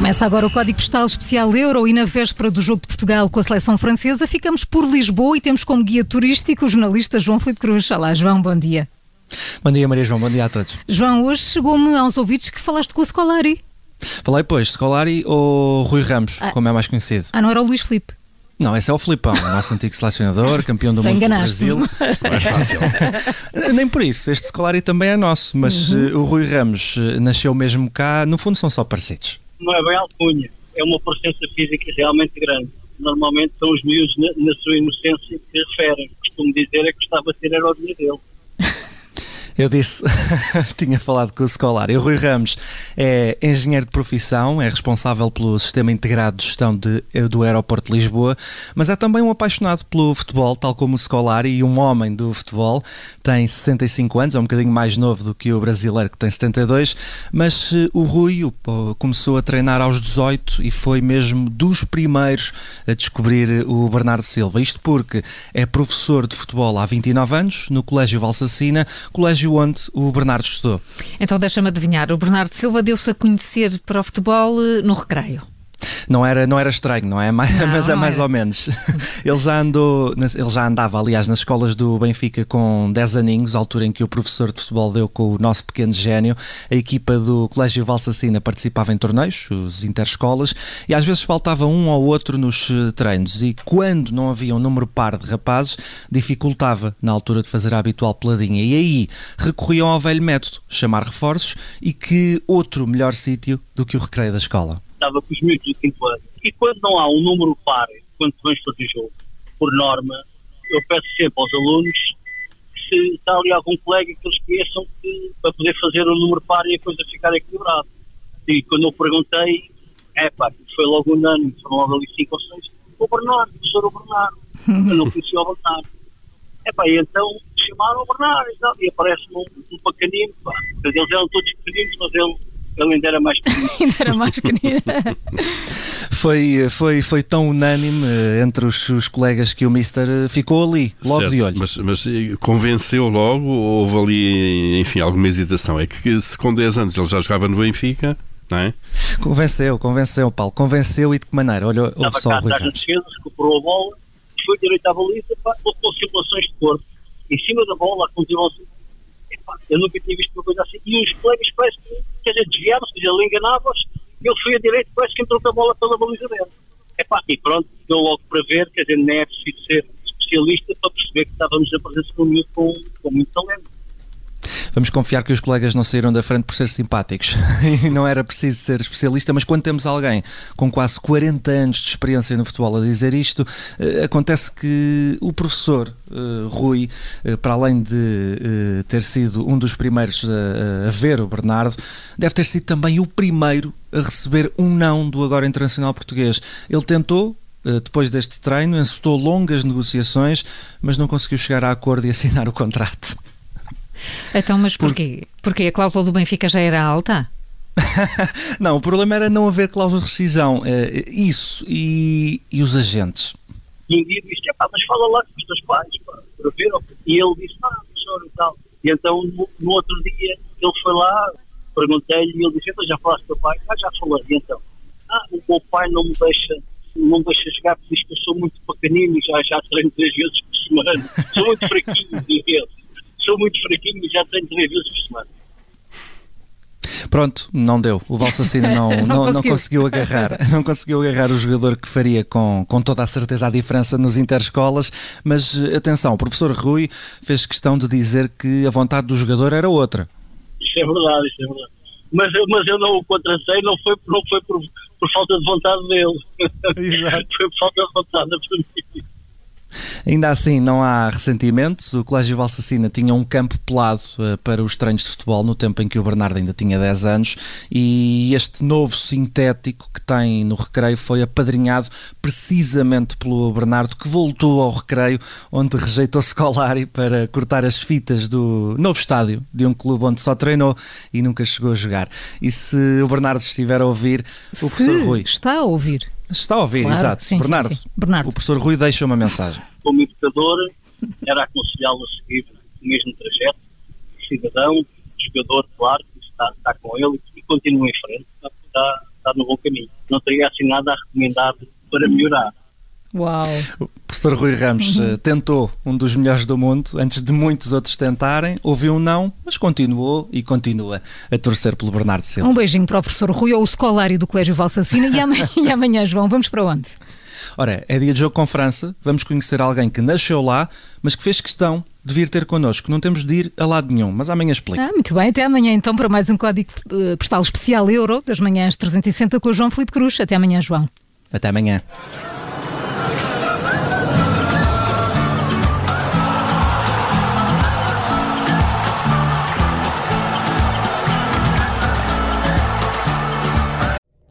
Começa agora o Código Postal Especial Euro e na véspera do jogo de Portugal com a seleção francesa ficamos por Lisboa e temos como guia turístico o jornalista João Filipe Cruz. Olá, João, bom dia. Bom dia, Maria João, bom dia a todos. João, hoje chegou-me aos ouvidos que falaste com o Scolari. Falei, pois, Scolari ou Rui Ramos, ah. como é mais conhecido? Ah, não era o Luís Filipe? Não, esse é o Filipão, nosso antigo selecionador, campeão do mundo do Brasil. Mais fácil. Nem por isso, este Scolari também é nosso, mas uhum. uh, o Rui Ramos uh, nasceu mesmo cá, no fundo são só parecidos não é bem alcunha, é uma presença física realmente grande. Normalmente são os miúdos na, na sua inocência que referem. Costumo dizer é que gostava de ter a dia dele. Eu disse, tinha falado com o Scolari. O Rui Ramos é engenheiro de profissão, é responsável pelo sistema integrado de gestão de, do aeroporto de Lisboa, mas é também um apaixonado pelo futebol, tal como o Scolari, e um homem do futebol. Tem 65 anos, é um bocadinho mais novo do que o brasileiro, que tem 72, mas uh, o Rui o, começou a treinar aos 18 e foi mesmo dos primeiros a descobrir o Bernardo Silva. Isto porque é professor de futebol há 29 anos, no Colégio Valsacina, colégio onde o Bernardo estudou. Então deixa-me adivinhar, o Bernardo Silva deu-se a conhecer para o futebol eh, no recreio. Não era, não era estranho, não é? Mas, não, mas é mais ou menos. Ele já andou, ele já andava, aliás, nas escolas do Benfica com 10 aninhos, altura em que o professor de futebol deu com o nosso pequeno gênio. A equipa do Colégio Valsacina participava em torneios, os interescolas, e às vezes faltava um ou outro nos eh, treinos. E quando não havia um número par de rapazes, dificultava na altura de fazer a habitual peladinha. E aí recorriam ao velho método, chamar reforços, e que outro melhor sítio do que o recreio da escola estava com os miúdos do quinto ano. E quando não há um número par, quando vamos fazer jogo, por norma, eu peço sempre aos alunos que se está ali algum colega que eles conheçam que, para poder fazer o um número par e a coisa ficar equilibrada. E quando eu perguntei, é pá, foi logo unânime, foram logo ali cinco ou seis, o Bernardo, o professor Bernardo. Eu não conhecia o Bernardo. É pá, e então chamaram o Bernardo e, aparece-me um, um pequenino, pá. Eles eram todos pequeninos, mas ele ele ainda era mais pequenino. ainda era mais pequenino. foi, foi, foi tão unânime eh, entre os, os, colegas que o Mister eh, ficou ali, logo certo, de olho. Mas, mas eh, convenceu logo ou houve ali, enfim, alguma hesitação? É que se com 10 anos ele já jogava no Benfica, não é? Convenceu, convenceu, Paulo. Convenceu e de que maneira? Olha, olha só, Rui Estava defesa, recuperou a bola, foi direito à baliza, com simulações de corpo. Em cima da bola, continuou eu nunca tinha visto uma coisa assim. E os colegas parece que, quer dizer, desviaram-se, ele enganava-os, ele foi a direito, parece que entrou com a bola pela baliza dele. Epá, e pronto, deu logo para ver, quer dizer, nem é preciso ser especialista para perceber que estávamos a presença de um com, com muito talento. Vamos confiar que os colegas não saíram da frente por ser simpáticos e não era preciso ser especialista, mas quando temos alguém com quase 40 anos de experiência no futebol a dizer isto, eh, acontece que o professor uh, Rui, uh, para além de uh, ter sido um dos primeiros a, a ver o Bernardo, deve ter sido também o primeiro a receber um não do agora internacional português. Ele tentou, depois deste treino, encetou longas negociações, mas não conseguiu chegar a acordo e assinar o contrato. Então, mas porquê? Porque a cláusula do Benfica já era alta? não, o problema era não haver cláusula de rescisão. É, isso e, e os agentes. E um dia disse, mas fala lá com os teus pais, pá, para ver. E ele disse, ah, professor e tal. E então, no, no outro dia, ele foi lá, perguntei-lhe e ele disse, então já falaste com o teu pai? Ah, já falei. E então, ah, o meu pai não me deixa não me deixa jogar porque diz que eu sou muito pequenino e já, já treino três vezes por semana. Sou muito fraquinho, diz ele sou muito fraquinho e já tenho três vezes por semana. Pronto, não deu. O Valsacino não, não, não, conseguiu. não, conseguiu. agarrar, não conseguiu agarrar o jogador que faria com, com toda a certeza a diferença nos interescolas. Mas atenção, o professor Rui fez questão de dizer que a vontade do jogador era outra. Isso é verdade, isso é verdade. Mas, mas eu não o contracei, não foi, não foi por, por falta de vontade dele. Exato. foi por falta de vontade da família. Ainda assim, não há ressentimentos. O Colégio Valsacina tinha um campo pelado uh, para os treinos de futebol no tempo em que o Bernardo ainda tinha 10 anos e este novo sintético que tem no recreio foi apadrinhado precisamente pelo Bernardo que voltou ao recreio onde rejeitou Scolari para cortar as fitas do novo estádio de um clube onde só treinou e nunca chegou a jogar. E se o Bernardo estiver a ouvir, o se professor Rui... está a ouvir Está a ouvir, claro, exato. Sim, Bernardo, sim, sim. Bernardo, o professor Rui deixa uma mensagem. Como educador, era aconselhá-lo a seguir o mesmo trajeto. Cidadão, jogador, claro, está, está com ele e continua em frente. Está, está no bom caminho. Não teria assim nada a recomendar para melhorar. Uau! O professor Rui Ramos uhum. tentou um dos melhores do mundo antes de muitos outros tentarem, ouviu um não, mas continuou e continua a torcer pelo Bernardo Silva. Um beijinho para o professor Rui ou o escolário do Colégio Valsacina e amanhã, e amanhã, João, vamos para onde? Ora, é dia de jogo com França, vamos conhecer alguém que nasceu lá, mas que fez questão de vir ter connosco. Não temos de ir a lado nenhum, mas amanhã explico. Ah, muito bem, até amanhã então para mais um código uh, postal especial Euro das manhãs 360 com o João Felipe Cruz. Até amanhã, João. Até amanhã.